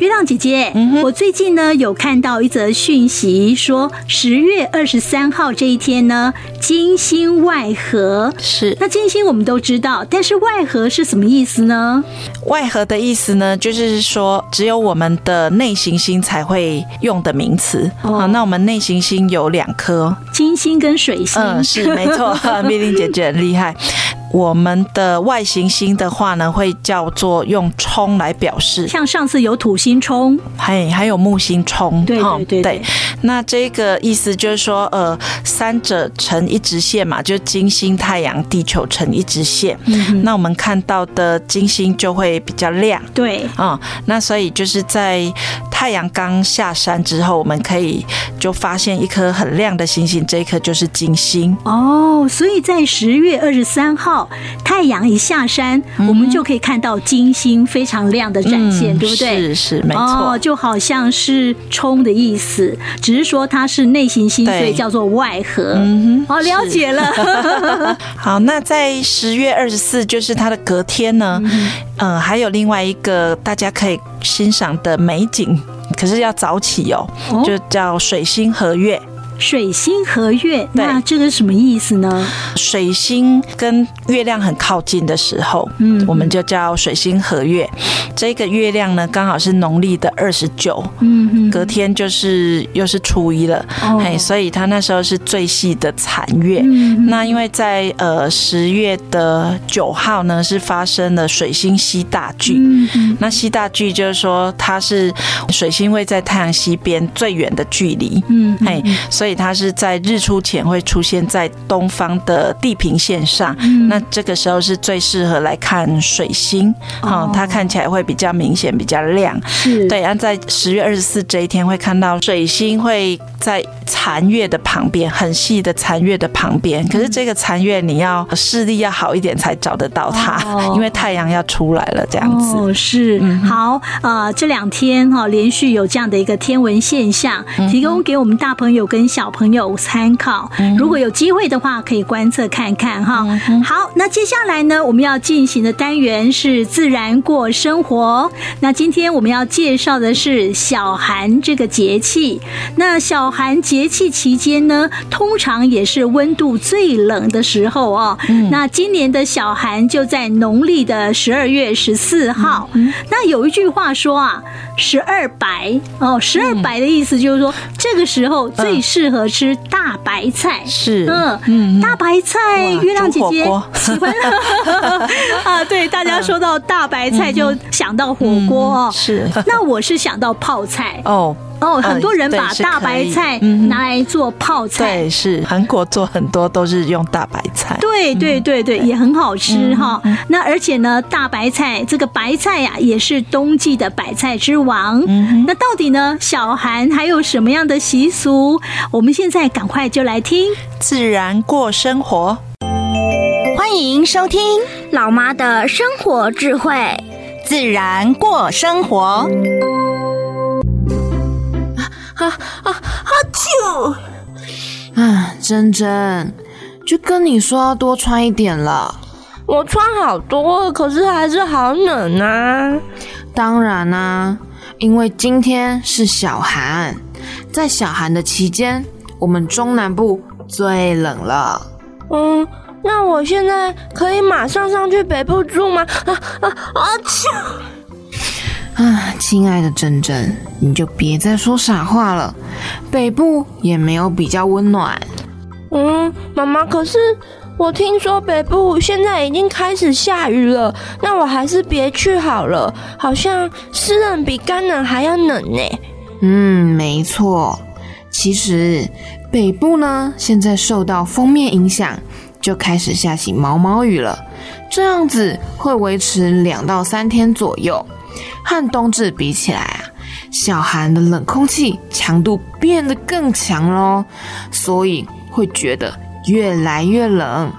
月亮姐姐，嗯、我最近呢有看到一则讯息，说十月二十三号这一天呢，金星外合。是，那金星我们都知道，但是外合是什么意思呢？外合的意思呢，就是说只有我们的内行星才会用的名词。哦、好，那我们内行星有两颗，金星跟水星。嗯，是没错，蜜玲姐姐很厉害。我们的外行星的话呢，会叫做用冲来表示，像上次有土星冲，还还有木星冲，对对对，对。那这个意思就是说，呃，三者成一直线嘛，就金星、太阳、地球成一直线。嗯，那我们看到的金星就会比较亮。对，啊、嗯，那所以就是在太阳刚下山之后，我们可以就发现一颗很亮的星星，这一颗就是金星。哦，所以在十月二十三号。太阳一下山，嗯，我们就可以看到金星非常亮的展现，嗯，对不对？是是没错，哦，就好像是冲的意思，只是说它是内行星，所以叫做外合。嗯哼，哦，了解了。好，那在十月二十四，就是它的隔天呢，嗯，呃，还有另外一个大家可以欣赏的美景，可是要早起哦，哦就叫水星合月。水星合月，那这个是什么意思呢？水星跟月亮很靠近的时候，嗯，我们就叫水星合月。这个月亮呢，刚好是农历的二十九，嗯，隔天就是又是初一了，嘿，所以它那时候是最细的残月。嗯那因为在呃十月的九号呢，是发生了水星西大距。那西大距就是说，它是水星位在太阳西边最远的距离，嗯，嘿，所以。它是在日出前会出现在东方的地平线上，嗯，那这个时候是最适合来看水星，哦，它看起来会比较明显，比较亮。是，对，然后在十月二十四这一天会看到水星会在残月的旁边，很细的残月的旁边。可是这个残月你要视力要好一点才找得到它，哦，因为太阳要出来了，这样子。哦，是，嗯，好，呃，这两天哈连续有这样的一个天文现象，提供给我们大朋友跟小。小朋友参考，如果有机会的话，可以观测看看哈。好，那接下来呢，我们要进行的单元是自然过生活。那今天我们要介绍的是小寒这个节气。那小寒节气期间呢，通常也是温度最冷的时候哦。那今年的小寒就在农历的十二月十四号。那有一句话说啊，十二白哦，十二白的意思就是说，这个时候最适合吃大白菜。是，嗯嗯，大白菜，月亮姐姐喜欢 啊。对，大家说到大白菜就想到火锅哦。是，那我是想到泡菜哦。哦，很多人把大白菜拿来做泡菜，对，是韩国做很多都是用大白菜，对对对对，也很好吃哈。那而且呢，大白菜这个白菜呀，也是冬季的白菜之王。那到底呢，小韩还有什么样的习俗？我们现在赶快就来听自然过生活，欢迎收听老妈的生活智慧，自然过生活。啊啊啊！啾！啊，珍珍，就跟你说要多穿一点了。我穿好多，可是还是好冷啊。当然啊，因为今天是小寒，在小寒的期间，我们中南部最冷了。嗯，那我现在可以马上上去北部住吗？啊啊啊！啾！啊，亲爱的珍珍，你就别再说傻话了。北部也没有比较温暖。嗯，妈妈，可是我听说北部现在已经开始下雨了，那我还是别去好了。好像湿冷比干冷还要冷呢。嗯，没错。其实北部呢，现在受到锋面影响，就开始下起毛毛雨了。这样子会维持两到三天左右。和冬至比起来啊，小寒的冷空气强度变得更强喽，所以会觉得越来越冷。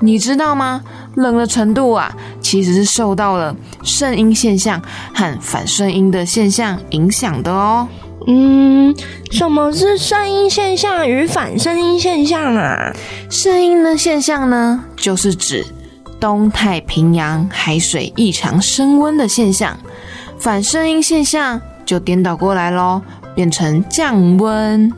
你知道吗？冷的程度啊，其实是受到了圣婴现象和反圣婴的现象影响的哦。嗯，什么是圣婴现象与反圣婴现象啊？圣婴的现象呢，就是指东太平洋海水异常升温的现象；反声音现象就颠倒过来喽，变成降温。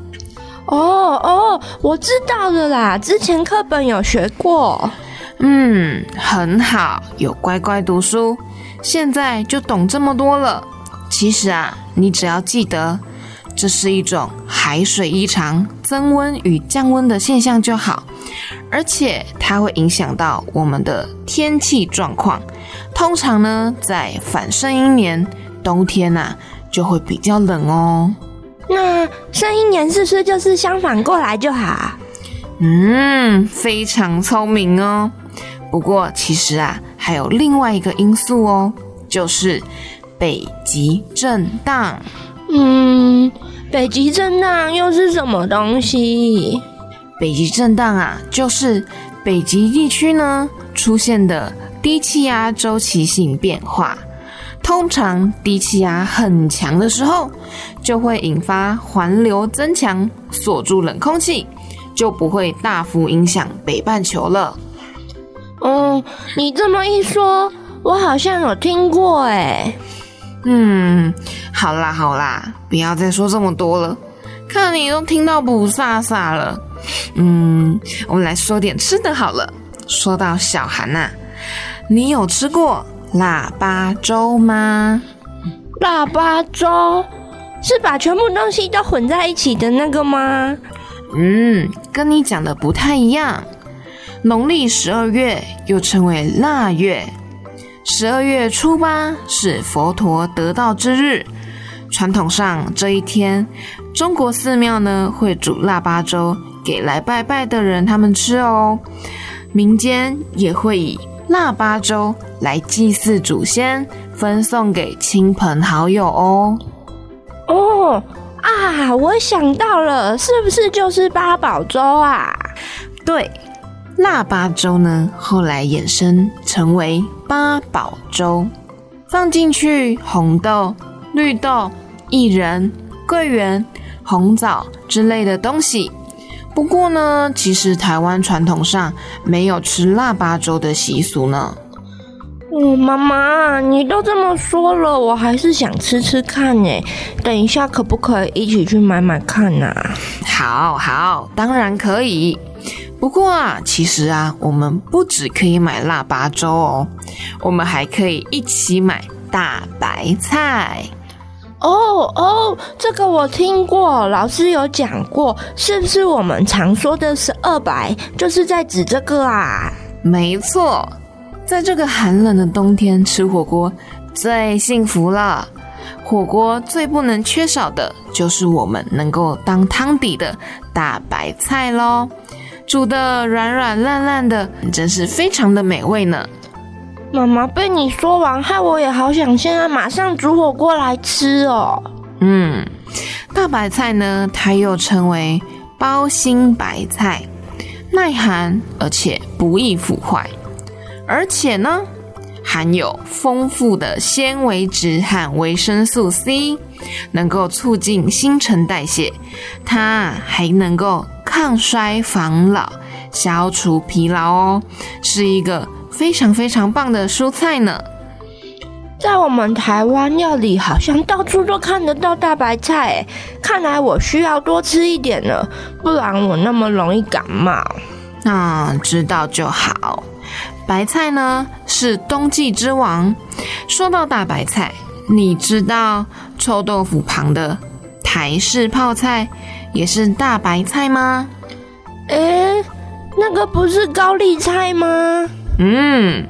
哦哦，我知道了啦，之前课本有学过。嗯，很好，有乖乖读书，现在就懂这么多了。其实啊，你只要记得，这是一种海水异常增温与降温的现象就好，而且它会影响到我们的天气状况。通常呢，在反圣婴年，冬天呐、啊、就会比较冷哦。那圣婴年是不是就是相反过来就好？嗯，非常聪明哦。不过，其实啊，还有另外一个因素哦，就是北极震荡。嗯，北极震荡又是什么东西？北极震荡啊，就是北极地区呢出现的低气压周期性变化。通常低气压很强的时候，就会引发环流增强，锁住冷空气，就不会大幅影响北半球了。嗯，你这么一说，我好像有听过哎。嗯，好啦好啦，不要再说这么多了，看你都听到不飒飒了。嗯，我们来说点吃的好了。说到小韩呐，你有吃过腊八粥吗？腊八粥是把全部东西都混在一起的那个吗？嗯，跟你讲的不太一样。农历十二月又称为腊月，十二月初八是佛陀得道之日。传统上这一天，中国寺庙呢会煮腊八粥给来拜拜的人他们吃哦。民间也会以腊八粥来祭祀祖先，分送给亲朋好友哦。哦啊，我想到了，是不是就是八宝粥啊？对。腊八粥呢，后来衍生成为八宝粥，放进去红豆、绿豆、薏仁、桂圆、红枣之类的东西。不过呢，其实台湾传统上没有吃腊八粥的习俗呢。哦，妈妈，你都这么说了，我还是想吃吃看呢。等一下可不可以一起去买买看呐？好好，当然可以。不过啊，其实啊，我们不只可以买腊八粥哦，我们还可以一起买大白菜。哦哦，这个我听过，老师有讲过，是不是我们常说的十二白，就是在指这个啊？没错，在这个寒冷的冬天吃火锅最幸福了。火锅最不能缺少的就是我们能够当汤底的大白菜喽。煮得软软烂烂的，真是非常的美味呢。妈妈被你说完，害我也好想现在马上煮火锅来吃哦。嗯，大白菜呢，它又称为包心白菜，耐寒而且不易腐坏，而且呢，含有丰富的纤维质和维生素 C，能够促进新陈代谢，它还能够。抗衰防老，消除疲劳哦，是一个非常非常棒的蔬菜呢。在我们台湾料理，好像到处都看得到大白菜，看来我需要多吃一点了，不然我那么容易感冒。那、嗯、知道就好。白菜呢，是冬季之王。说到大白菜，你知道臭豆腐旁的台式泡菜也是大白菜吗？诶，那个不是高丽菜吗？嗯，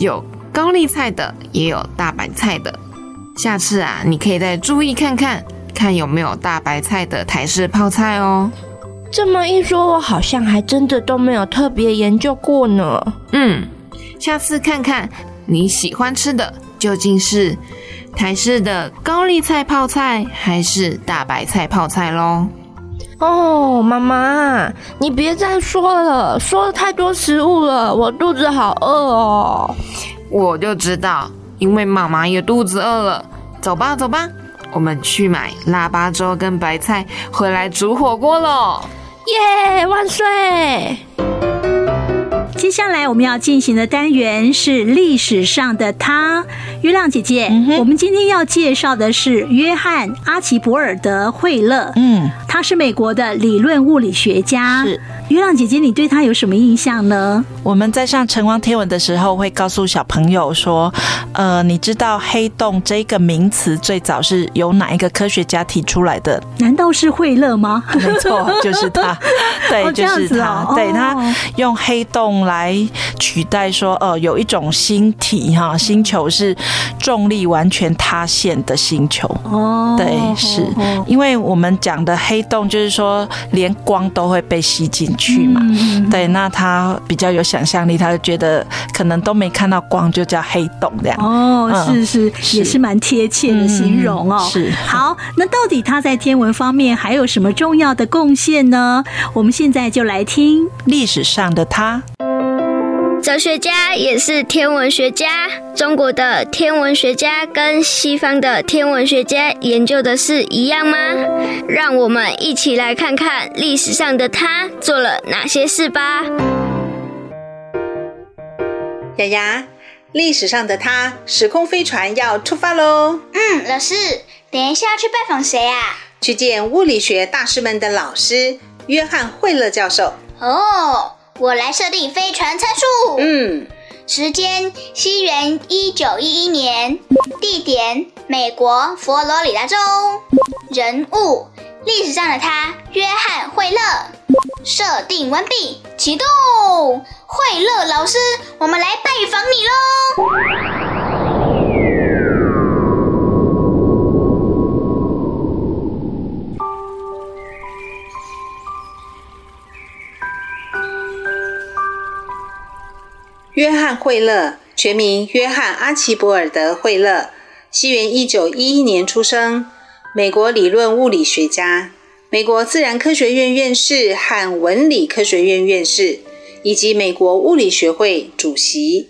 有高丽菜的，也有大白菜的。下次啊，你可以再注意看看，看有没有大白菜的台式泡菜哦。这么一说，我好像还真的都没有特别研究过呢。嗯，下次看看你喜欢吃的究竟是台式的高丽菜泡菜还是大白菜泡菜喽？哦，妈妈，你别再说了，说了太多食物了，我肚子好饿哦。我就知道，因为妈妈也肚子饿了。走吧，走吧，我们去买腊八粥跟白菜回来煮火锅喽！耶，万岁！接下来我们要进行的单元是历史上的他，月亮姐姐。嗯、我们今天要介绍的是约翰阿奇博尔德惠勒。嗯，他是美国的理论物理学家。是。月亮姐姐，你对他有什么印象呢？我们在上晨光天文的时候，会告诉小朋友说，呃，你知道黑洞这个名词最早是由哪一个科学家提出来的？难道是惠勒吗？没错，就是他。对，哦、就是他。哦、对他用黑洞来取代说，呃，有一种星体哈，星球是重力完全塌陷的星球。哦，对，是因为我们讲的黑洞，就是说连光都会被吸进去嘛，嗯、对，那他比较有想象力，他就觉得可能都没看到光，就叫黑洞这样。哦，是是，是也是蛮贴切的形容哦。嗯、是，好，那到底他在天文方面还有什么重要的贡献呢？我们现在就来听历史上的他。哲学家也是天文学家。中国的天文学家跟西方的天文学家研究的是一样吗？让我们一起来看看历史上的他做了哪些事吧。雅雅，历史上的他，时空飞船要出发喽！嗯，老师，等一下要去拜访谁啊？去见物理学大师们的老师约翰惠勒教授。哦。我来设定飞船参数。嗯，时间西元一九一一年，地点美国佛罗里达州，人物历史上的他约翰惠勒。设定完毕，启动。惠勒老师，我们来拜访你喽。约翰惠勒，全名约翰阿奇博尔德惠勒，西元一九一一年出生，美国理论物理学家，美国自然科学院院士和文理科学院院士，以及美国物理学会主席。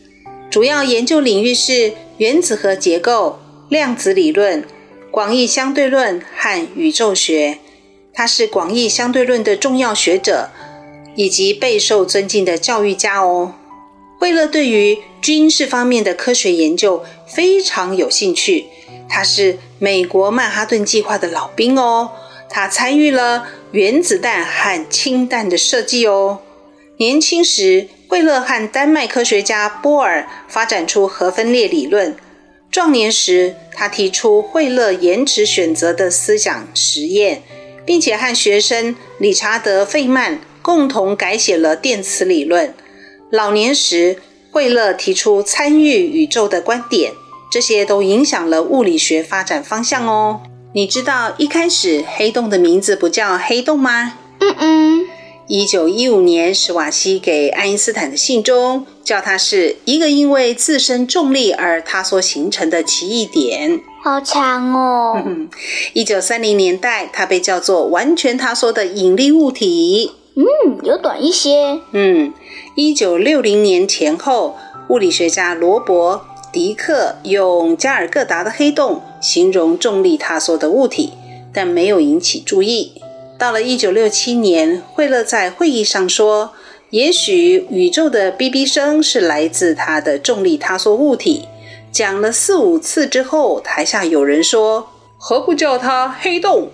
主要研究领域是原子核结构、量子理论、广义相对论和宇宙学。他是广义相对论的重要学者，以及备受尊敬的教育家哦。惠勒对于军事方面的科学研究非常有兴趣，他是美国曼哈顿计划的老兵哦，他参与了原子弹和氢弹的设计哦。年轻时，惠勒和丹麦科学家波尔发展出核分裂理论。壮年时，他提出惠勒延迟选择的思想实验，并且和学生理查德·费曼共同改写了电磁理论。老年时，惠勒提出参与宇宙的观点，这些都影响了物理学发展方向哦。你知道一开始黑洞的名字不叫黑洞吗？嗯嗯。一九一五年，史瓦西给爱因斯坦的信中，叫它是一个因为自身重力而塌缩形成的奇异点。好长哦。一九三零年代，它被叫做完全塌缩的引力物体。嗯，有短一些。嗯。一九六零年前后，物理学家罗伯·迪克用加尔各答的黑洞形容重力塌缩的物体，但没有引起注意。到了一九六七年，惠勒在会议上说：“也许宇宙的哔哔声是来自它的重力塌缩物体。”讲了四五次之后，台下有人说：“何不叫它黑洞？”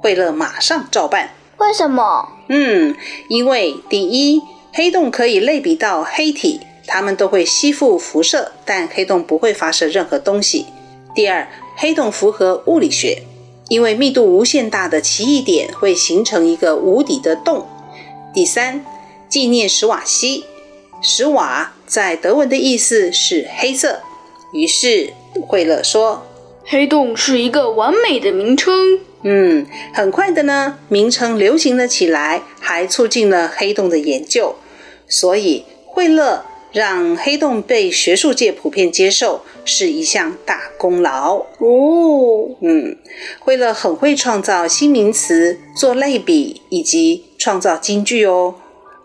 惠勒马上照办。为什么？嗯，因为第一。黑洞可以类比到黑体，它们都会吸附辐射，但黑洞不会发射任何东西。第二，黑洞符合物理学，因为密度无限大的奇异点会形成一个无底的洞。第三，纪念史瓦西，史瓦在德文的意思是黑色，于是惠勒说，黑洞是一个完美的名称。嗯，很快的呢，名称流行了起来，还促进了黑洞的研究。所以，惠勒让黑洞被学术界普遍接受是一项大功劳哦。嗯，惠勒很会创造新名词、做类比以及创造金句哦。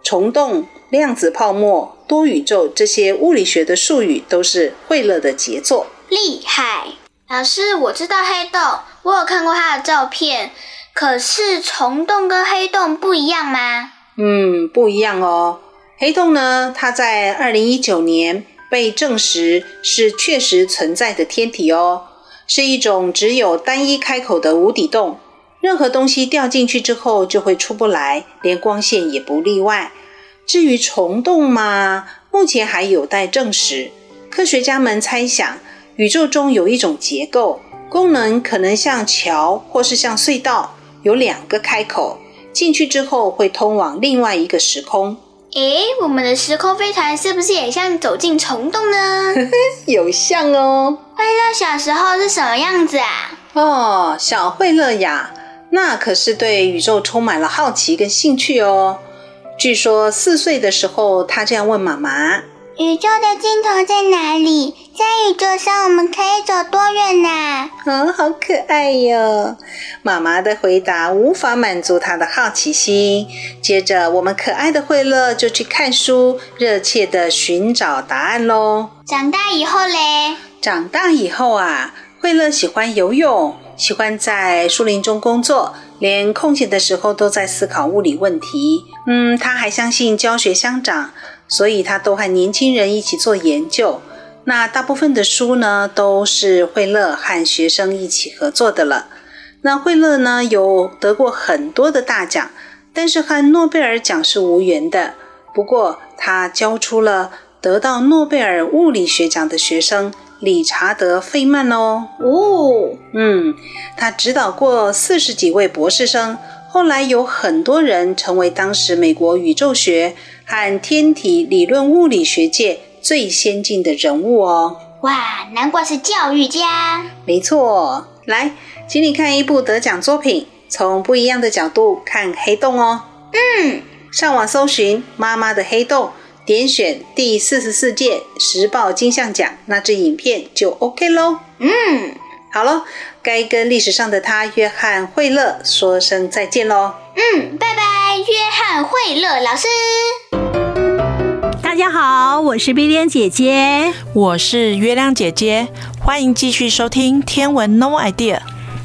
虫洞、量子泡沫、多宇宙这些物理学的术语都是惠勒的杰作。厉害，老师，我知道黑洞，我有看过他的照片。可是虫洞跟黑洞不一样吗？嗯，不一样哦。黑洞呢，它在二零一九年被证实是确实存在的天体哦，是一种只有单一开口的无底洞，任何东西掉进去之后就会出不来，连光线也不例外。至于虫洞嘛，目前还有待证实。科学家们猜想，宇宙中有一种结构，功能可能像桥或是像隧道，有两个开口，进去之后会通往另外一个时空。诶，我们的时空飞船是不是也像走进虫洞呢？有像哦。惠勒小时候是什么样子啊？哦，小惠勒呀，那可是对宇宙充满了好奇跟兴趣哦。据说四岁的时候，他这样问妈妈：“宇宙的尽头在哪里？在宇宙上我们可以走多远呢？”啊，哦，好可爱哟！妈妈的回答无法满足她的好奇心。接着，我们可爱的惠勒就去看书，热切的寻找答案喽。长大以后嘞？长大以后啊，惠勒喜欢游泳，喜欢在树林中工作。连空闲的时候都在思考物理问题。嗯，他还相信教学相长，所以他都和年轻人一起做研究。那大部分的书呢，都是惠勒和学生一起合作的了。那惠勒呢，有得过很多的大奖，但是和诺贝尔奖是无缘的。不过，他教出了得到诺贝尔物理学奖的学生。理查德·费曼哦，哦，嗯，他指导过四十几位博士生，后来有很多人成为当时美国宇宙学和天体理论物理学界最先进的人物哦。哇，难怪是教育家。没错，来，请你看一部得奖作品，从不一样的角度看黑洞哦。嗯，上网搜寻《妈妈的黑洞》。点选第四十四届时报金像奖那支影片就 OK 喽。嗯，好了，该跟历史上的他约翰惠勒说声再见喽。嗯，拜拜，约翰惠勒老师。大家好，我是碧莲姐姐，我是月亮姐姐，欢迎继续收听天文 No Idea。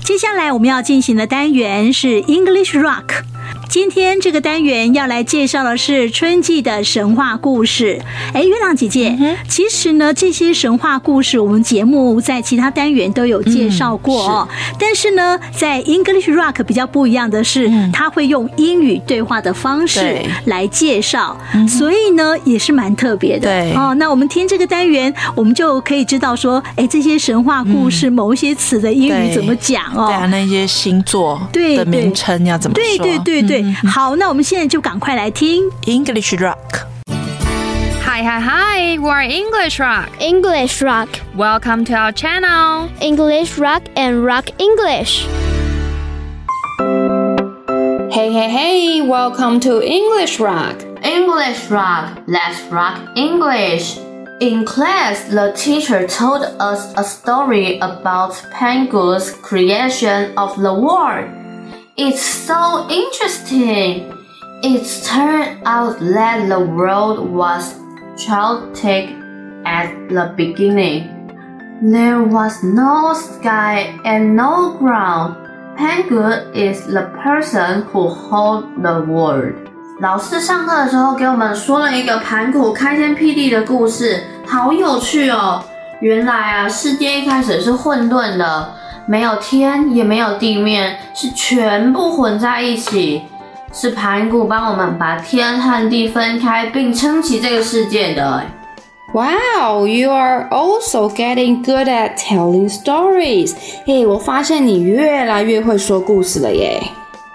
接下来我们要进行的单元是 English Rock。今天这个单元要来介绍的是春季的神话故事。哎，月亮姐姐，嗯、其实呢，这些神话故事我们节目在其他单元都有介绍过哦。嗯、是但是呢，在 English Rock 比较不一样的是，嗯、它会用英语对话的方式来介绍，对所以呢，也是蛮特别的。对哦，那我们听这个单元，我们就可以知道说，哎，这些神话故事某一些词的英语怎么讲哦？对啊，那些星座的名称要怎么说？对对对对。嗯、好，那我们现在就赶快来听 English Rock。Hi, hi, hi! We're English Rock. English Rock. Welcome to our channel. English Rock and Rock English. Hey, hey, hey! Welcome to English Rock. English Rock. Let's rock English. In class, the teacher told us a story about penguins' creation of the world. It's so interesting. It turned out that the world was chaotic at the beginning. There was no sky and no ground. Penguin is the person who hold the world. 老师上课的时候给我们说了一个盘古开天辟地的故事，好有趣哦！原来啊，世界一开始是混沌的。 没有天，也没有地面，是全部混在一起。是盘古帮我们把天和地分开，并撑起这个世界的。Wow, you are also getting good at telling stories. 嘿，我发现你越来越会说故事了耶。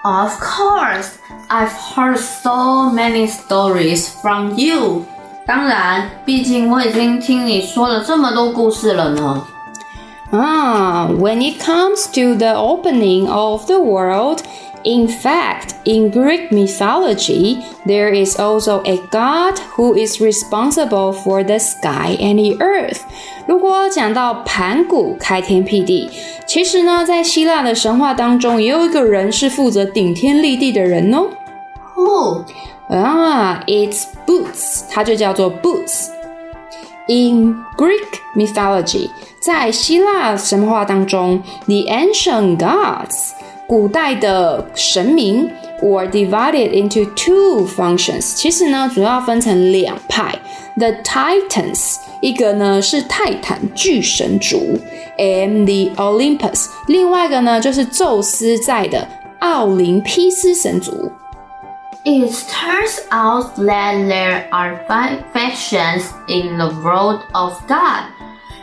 Of course, I've heard so many stories from you. 当然，毕竟我已经听你说了这么多故事了呢。Ah, when it comes to the opening of the world, In fact, in Greek mythology, there is also a god who is responsible for the sky and the earth. 如果讲到盘古开天辟地，其实呢，在希腊的神话当中，也有一个人是负责顶天立地的人哦。Who？啊，It's Boots，它就叫做 Boots。 In Greek mythology，在希腊神话当中，the ancient gods，古代的神明，were divided into two functions。其实呢，主要分成两派，the Titans，一个呢是泰坦巨神族，and the Olympus，另外一个呢就是宙斯在的奥林匹斯神族。It turns out that there are five factions in the world of God。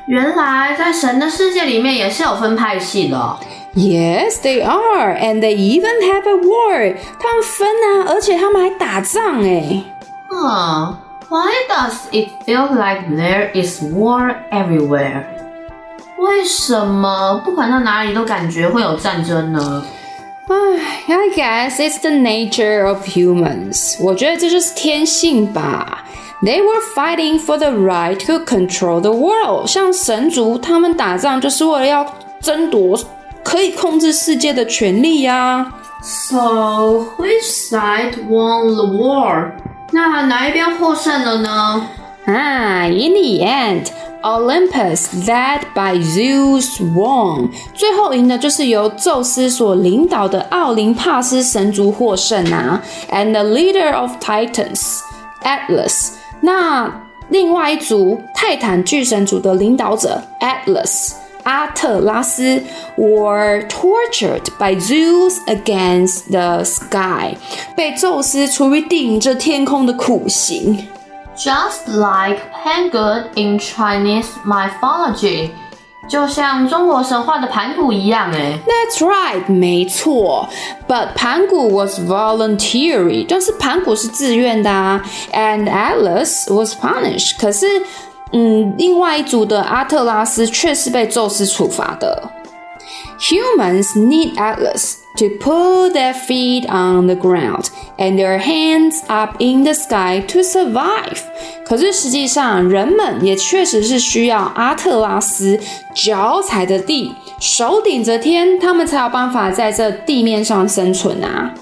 原来在神的世界里面也是有分派系的。Yes, they are, and they even have a war。他们分啊，而且他们还打仗哎。嗯，Why does it feel like there is war everywhere？为什么不管到哪里都感觉会有战争呢 ？I guess it's the nature of humans. 我觉得这就是天性吧。They were fighting for the right to control the world. 像神族，他们打仗就是为了要争夺可以控制世界的权利呀。So which side won the war? 那哪一边获胜了呢？啊，In the end. Olympus, led by Zeus, won。最后赢的就是由宙斯所领导的奥林帕斯神族获胜啊。And the leader of Titans, Atlas。那另外一组泰坦巨神族的领导者 Atlas，阿特拉斯，were tortured by Zeus against the sky，被宙斯处以顶着天空的苦刑。 Just like Pangu in Chinese mythology，就像中国神话的盘古一样，诶。That's right，没错。But 盘古 was voluntary，但是盘古是自愿的啊。And Atlas was punished，可是，嗯，另外一组的阿特拉斯却是被宙斯处罚的。Humans need Atlas。 To put their feet on the ground and their hands up in the sky to survive。可是实际上，人们也确实是需要阿特拉斯脚踩着地，手顶着天，他们才有办法在这地面上生存啊。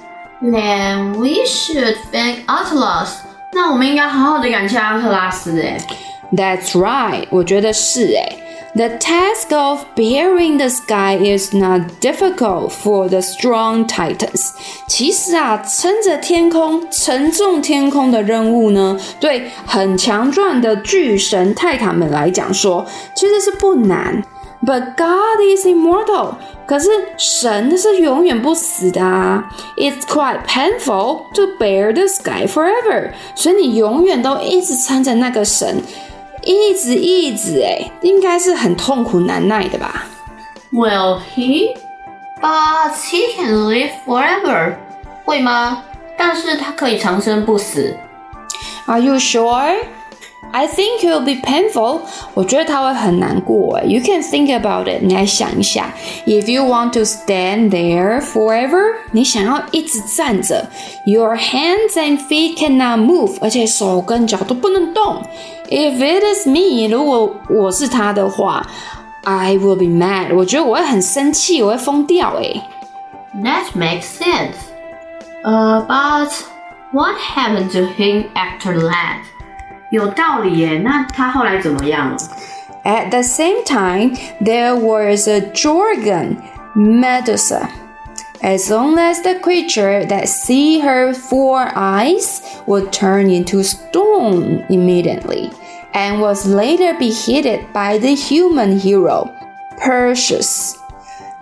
Then we should thank Atlas。那我们应该好好的感谢阿特拉斯诶。That's right，我觉得是诶。The task of bearing the sky is not difficult for the strong titans。其实啊，撑着天空、承重天空的任务呢，对很强壮的巨神泰坦们来讲说，其实是不难。But God is immortal。可是神是永远不死的啊。It's quite painful to bear the sky forever。所以你永远都一直撑着那个神。 一直一直哎，应该是很痛苦难耐的吧？Will he? But he can live forever. 会吗？但是他可以长生不死。Are you sure? I think it will be painful. 我觉得他会很难过哎。You can think about it. 你来想一下，If you want to stand there forever，你想要一直站着，Your hands and feet cannot move，而且手跟脚都不能动。If it is me，如果我是他的话，I will be mad。我觉得我会很生气，我会疯掉诶。That makes sense. Uh, but what happened to him after that? 有道理耶，那他后来怎么样了？At the same time, there was a Gorgon, Medusa. As long as the creature that see her four eyes would turn into stone immediately, and was later beheaded by the human hero Perseus。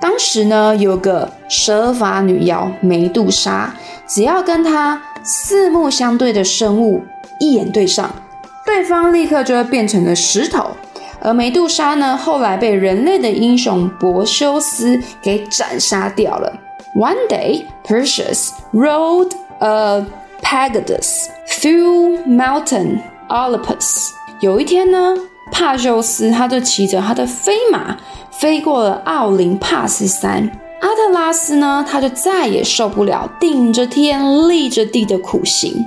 当时呢，有个蛇发女妖梅杜莎，只要跟她四目相对的生物一眼对上， 对方立刻就会变成了石头。而梅杜莎呢，后来被人类的英雄柏修斯给斩杀掉了。One day, Perseus rode a Pegasus through Mountain Olympus。有一天呢，帕修斯他就骑着他的飞马飞过了奥林帕斯山。阿特拉斯呢，他就再也受不了顶着天立着地的苦行，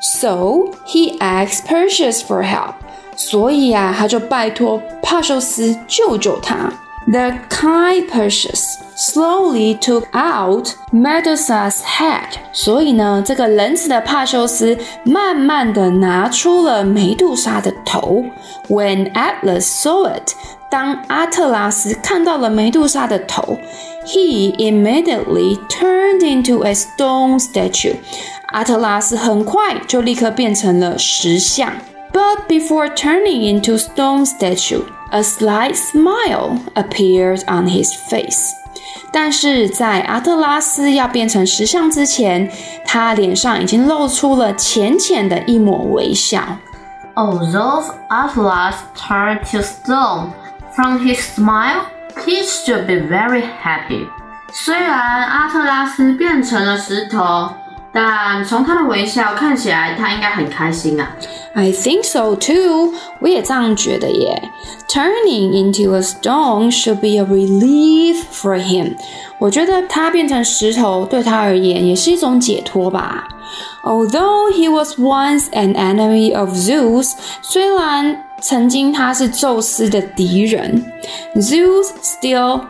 so he asked Perseus for help。所以啊，他就拜托帕修斯救救他。The kind Perseus slowly took out Medusa's head。所以呢，这个仁慈的帕修斯慢慢的拿出了梅杜莎的头。When Atlas saw it，当阿特拉斯看到了梅杜莎的头 ，he immediately turned into a stone statue。阿特拉斯很快就立刻变成了石像。But before turning into stone statue, a slight smile appeared on his face. 但是在阿特拉斯要变成石像之前，他脸上已经露出了浅浅的一抹微笑。Although Atlas turned to stone, from his smile, he should be very happy. 虽然阿特拉斯变成了石头。但从他的微笑看起来，他应该很开心啊。I think so too，我也这样觉得耶。Turning into a stone should be a relief for him。我觉得他变成石头对他而言也是一种解脱吧。Although he was once an enemy of Zeus，虽然 曾经他是宙斯的敌人，Zeus still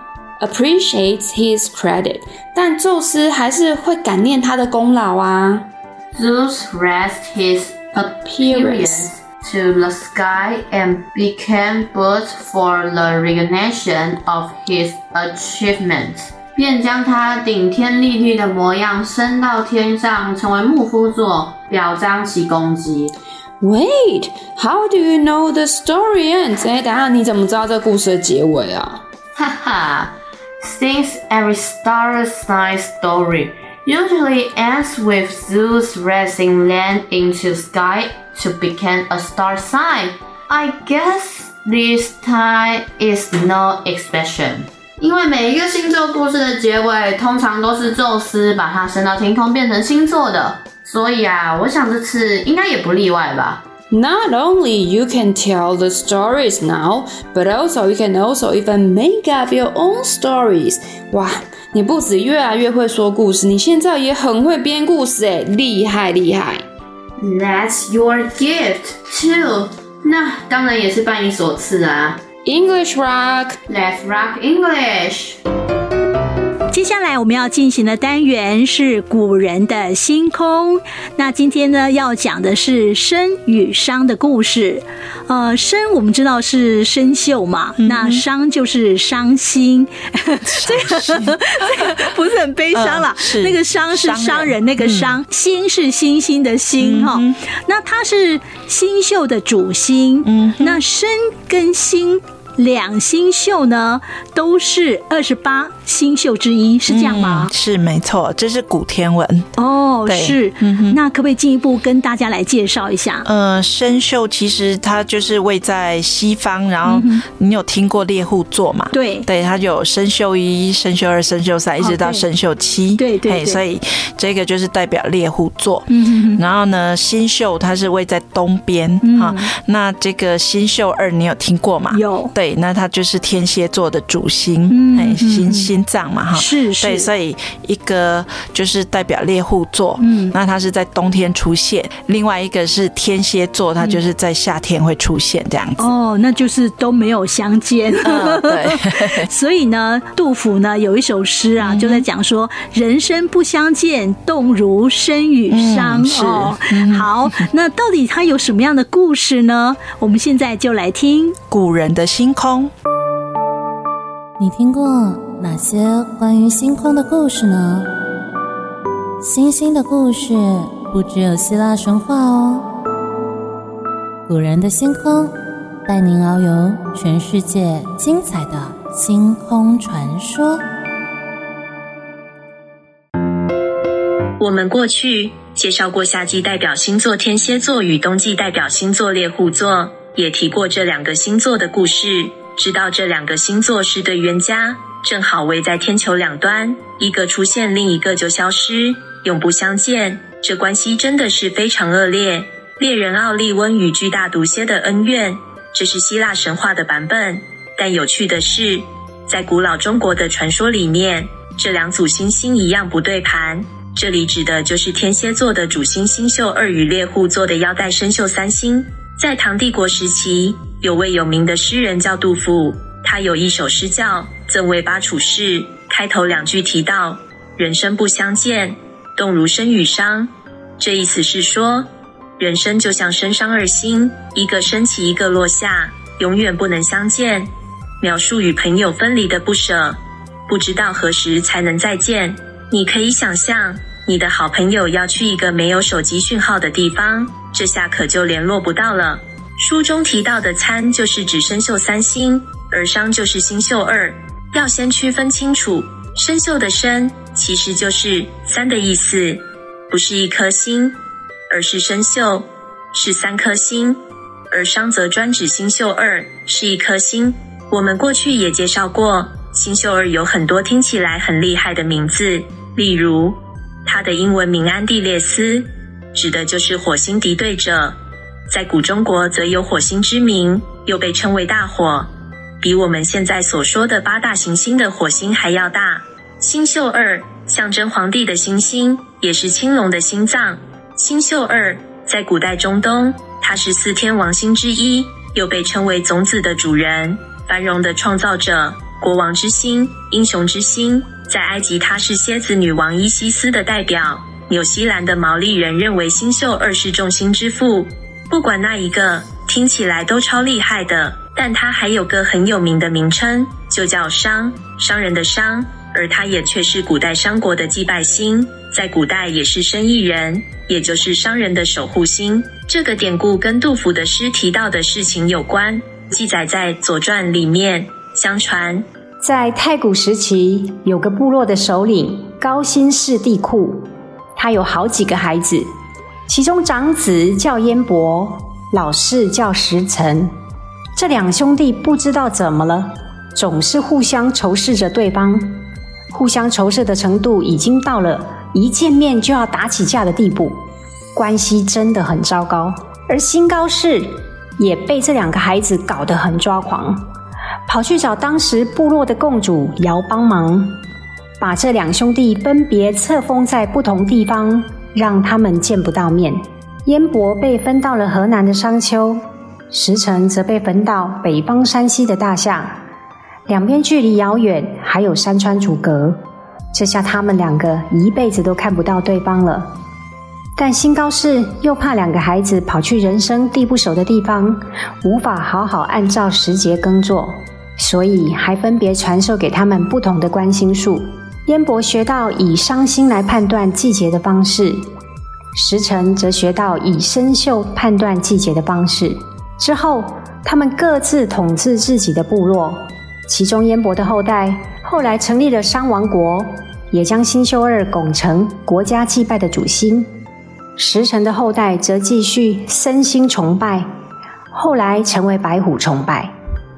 appreciates his credit，但宙斯还是会感念他的功劳啊。Zeus raised his appearance to the sky and became both for the recognition of his achievements. 便将他顶天立地的模样升到天上，成为牧夫座，表彰其功绩。Wait, how do you know the story ends？哎，等下你怎么知道这个故事的结尾啊？哈哈。Since every star sign story usually ends with Zeus raising land into sky to become a star sign, I guess this time is no exception. 因为每一个星座故事的结尾通常都是宙斯把它升到天空变成星座的， 所以啊，我想这次应该也不例外吧。Not only you can tell the stories now, but also you can also even make up your own stories. 哇，你不止越来越会说故事，你现在也很会编故事诶，厉害厉害。That's your gift too. 那当然也是拜你所赐啊。English rock, let's rock English. 接下来我们要进行的单元是古人的星空。那今天呢，要讲的是生与伤的故事。呃，生我们知道是生锈嘛，嗯、那伤就是伤心。这个这个不是很悲伤啦，呃、那个伤是伤人那个伤，嗯、心是星星的星哈、嗯。那它是星宿的主星。嗯，那生跟星。两星宿呢，都是二十八星宿之一，是这样吗？嗯、是没错，这是古天文哦。是，嗯，那可不可以进一步跟大家来介绍一下？呃，生宿其实它就是位在西方，然后你有听过猎户座嘛？对，对，它有生宿一、生宿二、生宿三，一直到生宿七。对对，对，所以这个就是代表猎户座。嗯，然后呢，星宿它是位在东边哈、嗯。那这个星宿二，你有听过吗？有。对，那它就是天蝎座的主星，哎、嗯，心心脏嘛，哈，是是，对，所以一个就是代表猎户座，嗯，那它是在冬天出现；另外一个是天蝎座，它就是在夏天会出现这样子。哦，那就是都没有相见。嗯、对，所以呢，杜甫呢有一首诗啊，就在讲说、嗯、人生不相见，动如参与伤、嗯。是、哦。嗯，好，那到底它有什么样的故事呢？我们现在就来听。古人的星空。你听过哪些关于星空的故事呢？星星的故事不只有希腊神话哦。古人的星空，带您遨游全世界精彩的星空传说。我们过去介绍过夏季代表星座天蝎座与冬季代表星座猎户座，也提过这两个星座的故事。知道这两个星座是对冤家，正好围在天球两端，一个出现，另一个就消失，永不相见。这关系真的是非常恶劣。猎人奥利温与巨大毒蝎的恩怨，这是希腊神话的版本。但有趣的是，在古老中国的传说里面，这两组星星一样不对盘。这里指的就是天蝎座的主星星宿二与猎户座的腰带参宿三星。在唐帝国时期，有位有名的诗人叫杜甫，他有一首诗叫《赠卫巴处士》，开头两句提到“人生不相见，动如身与商”，这意思是说，人生就像身伤二星，一个升起，一个落下，永远不能相见。描述与朋友分离的不舍，不知道何时才能再见。你可以想象，你的好朋友要去一个没有手机讯号的地方，这下可就联络不到了。书中提到的参就是指参宿三星，而商就是星宿二。要先区分清楚，参宿的参其实就是三的意思，不是一颗星。而是参宿是三颗星，而商则专指星宿二是一颗星。我们过去也介绍过，星宿二有很多听起来很厉害的名字，例如它的英文名安地列斯，指的就是火星敌对者。在古中国则有火星之名，又被称为大火，比我们现在所说的八大行星的火星还要大。星宿二象征皇帝的星星，也是青龙的心脏。星宿二在古代中东，它是四天王星之一，又被称为种子的主人、繁荣的创造者、国王之星、英雄之星。在埃及，它是蝎子女王伊西斯的代表。纽西兰的毛利人认为星宿二是众星之父。不管那一个，听起来都超厉害的。但它还有个很有名的名称，就叫商，商人的商。而它也却是古代商国的祭拜星，在古代也是生意人，也就是商人的守护星。这个典故跟杜甫的诗提到的事情有关，记载在《左传》里面。相传，在太古时期，有个部落的首领高辛氏帝库，他有好几个孩子，其中长子叫燕伯，老四叫时臣。这两兄弟不知道怎么了，总是互相仇视着对方。互相仇视的程度已经到了一见面就要打起架的地步，关系真的很糟糕。而新高氏也被这两个孩子搞得很抓狂，跑去找当时部落的共主尧帮忙，把这两兄弟分别册封在不同地方，让他们见不到面。燕伯被分到了河南的商丘，石城则被分到北方山西的大夏。两边距离遥远，还有山川阻隔，这下他们两个一辈子都看不到对方了。但新高氏又怕两个孩子跑去人生地不熟的地方，无法好好按照时节耕作，所以还分别传授给他们不同的观星术。燕伯学到以伤心来判断季节的方式，时臣则学到以参宿判断季节的方式。之后，他们各自统治自己的部落。其中燕伯的后代后来成立了商王国，也将星宿二拱成国家祭拜的主星。时臣的后代则继续身心崇拜，后来成为白虎崇拜。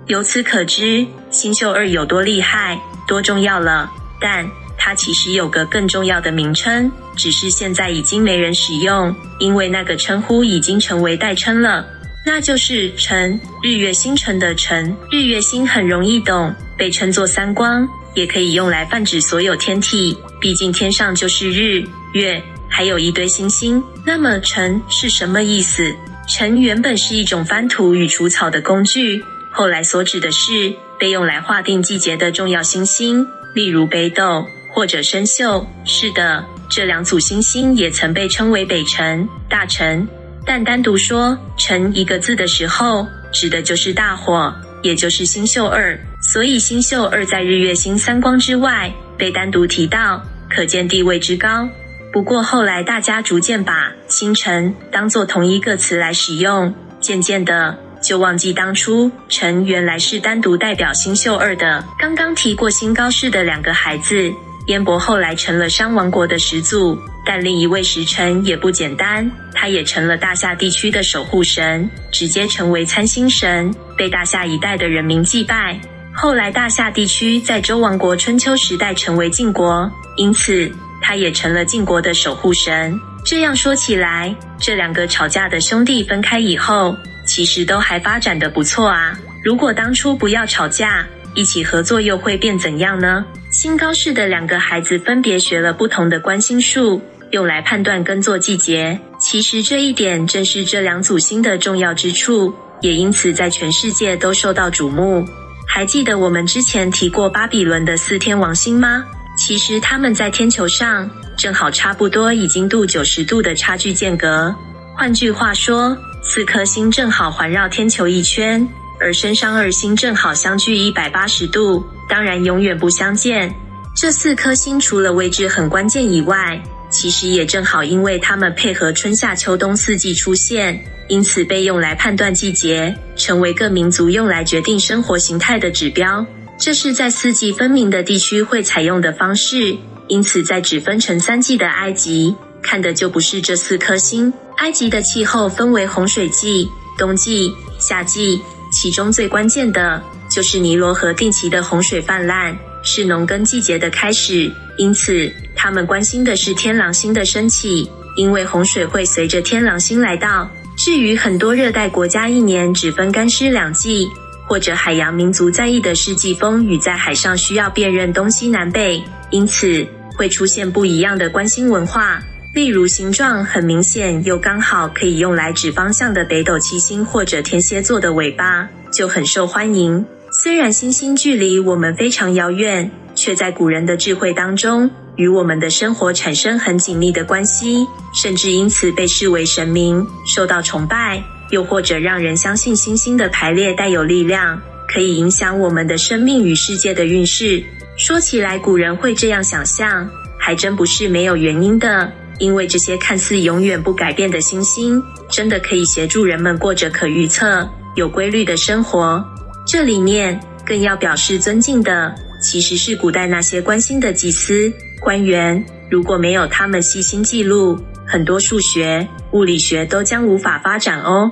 由此可知，星宿二有多厉害、多重要了。但它其实有个更重要的名称，只是现在已经没人使用，因为那个称呼已经成为代称了。那就是辰，日月星辰的辰。日月星很容易懂，被称作三光，也可以用来泛指所有天体。毕竟天上就是日、月，还有一堆星星。那么辰是什么意思？辰原本是一种翻土与除草的工具，后来所指的是被用来划定季节的重要星星，例如北斗或者参宿。是的，这两组星星也曾被称为北辰、大辰。但单独说“辰”一个字的时候，指的就是大火，也就是星宿二。所以星宿二在日月星三光之外被单独提到，可见地位之高。不过后来大家逐渐把星辰当作同一个词来使用，渐渐的就忘记当初辰原来是单独代表星宿二的。刚刚提过新高氏的两个孩子，燕伯后来成了商王国的始祖。但另一位时臣也不简单，他也成了大夏地区的守护神，直接成为参星神，被大夏一代的人民祭拜。后来大夏地区在周王国春秋时代成为晋国，因此他也成了晋国的守护神。这样说起来，这两个吵架的兄弟分开以后，其实都还发展得不错啊。如果当初不要吵架，一起合作又会变怎样呢？新高市的两个孩子分别学了不同的观星术，用来判断耕作季节。其实这一点正是这两组星的重要之处，也因此在全世界都受到瞩目。还记得我们之前提过巴比伦的四天王星吗？其实他们在天球上正好差不多已经度九十度的差距间隔。换句话说，四颗星正好环绕天球一圈，而身上二星正好相距一百八十度，当然永远不相见。这四颗星除了位置很关键以外，其实也正好因为它们配合春夏秋冬四季出现，因此被用来判断季节，成为各民族用来决定生活形态的指标。这是在四季分明的地区会采用的方式，因此在只分成三季的埃及，看的就不是这四颗星。埃及的气候分为洪水季、冬季、夏季，其中最关键的就是尼罗河定期的洪水泛滥，是农耕季节的开始。因此，他们关心的是天狼星的升起，因为洪水会随着天狼星来到。至于很多热带国家，一年只分干湿两季。或者海洋民族在意的是季风雨，在海上需要辨认东西南北，因此会出现不一样的关心文化。例如，形状很明显又刚好可以用来指方向的北斗七星或者天蝎座的尾巴就很受欢迎。虽然星星距离我们非常遥远，却在古人的智慧当中与我们的生活产生很紧密的关系，甚至因此被视为神明，受到崇拜。又或者让人相信星星的排列带有力量，可以影响我们的生命与世界的运势。说起来，古人会这样想象，还真不是没有原因的。因为这些看似永远不改变的星星，真的可以协助人们过着可预测、有规律的生活。这里面更要表示尊敬的，其实是古代那些关心的祭司、官员。如果没有他们细心记录，很多数学、物理学都将无法发展哦。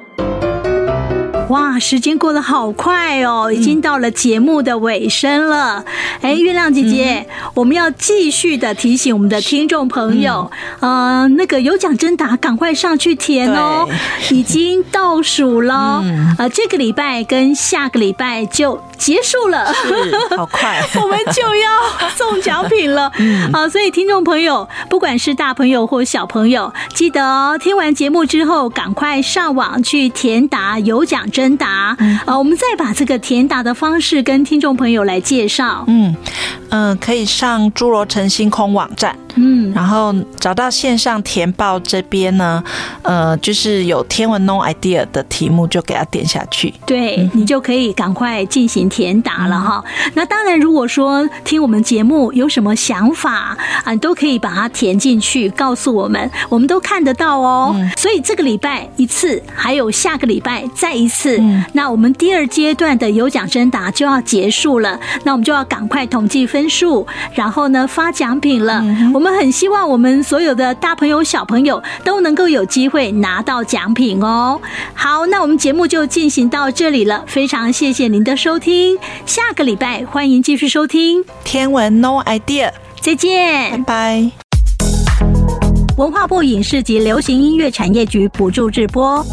哇，时间过得好快哦，已经到了节目的尾声了。哎、嗯，月亮姐姐、嗯，我们要继续的提醒我们的听众朋友，嗯、呃，那个有奖征答，赶快上去填哦，已经倒数了。嗯、呃，这个礼拜跟下个礼拜就结束了，好快，我们就要送奖品了。嗯，好，所以听众朋友，不管是大朋友或小朋友，记得哦，听完节目之后，赶快上网去填答有奖征。征答，呃，我们再把这个填答的方式跟听众朋友来介绍。嗯嗯、呃，可以上侏罗城星空网站。嗯，然后找到线上填报这边呢，呃，就是有天文 No idea 的题目，就给它点下去。对、嗯、你就可以赶快进行填答了哈、嗯。那当然，如果说听我们节目有什么想法啊，你都可以把它填进去，告诉我们，我们都看得到哦。嗯、所以这个礼拜一次，还有下个礼拜再一次、嗯，那我们第二阶段的有奖征答就要结束了，那我们就要赶快统计分数，然后呢发奖品了。们很希望我们所有的大朋友、小朋友都能够有机会拿到奖品哦。好，那我们节目就进行到这里了，非常谢谢您的收听。下个礼拜欢迎继续收听天文 No idea，再见，拜拜。文化部影视及流行音乐产业局补助直播。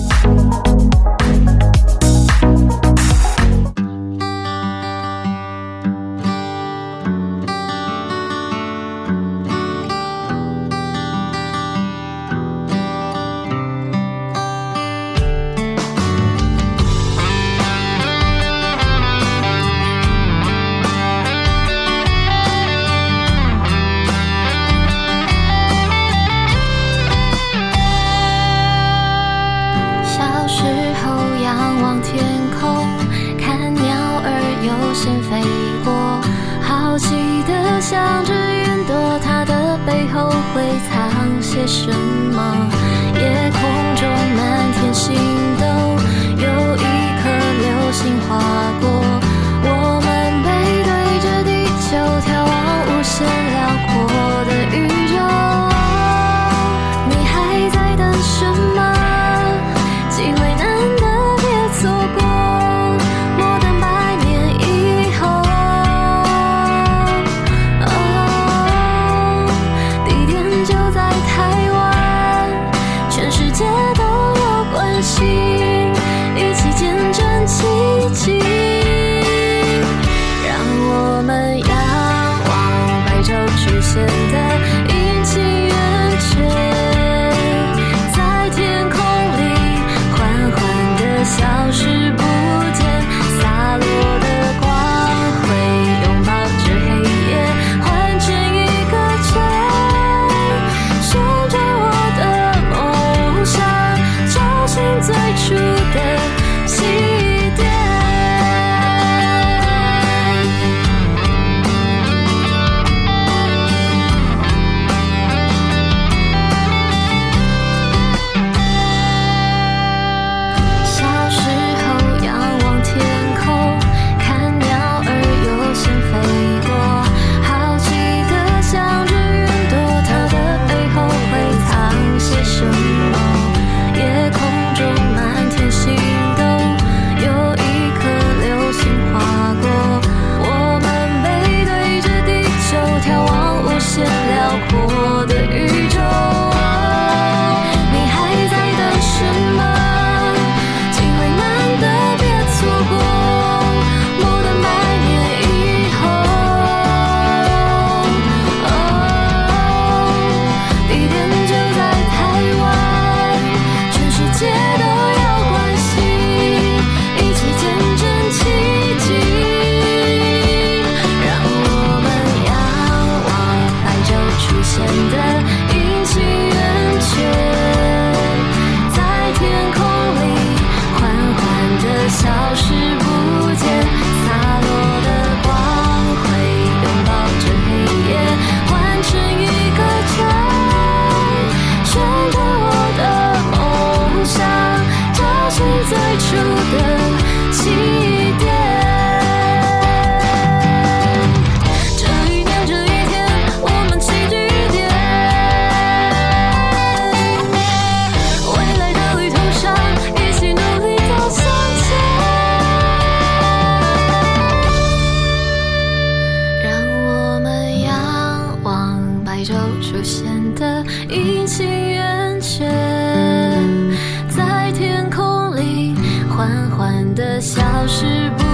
在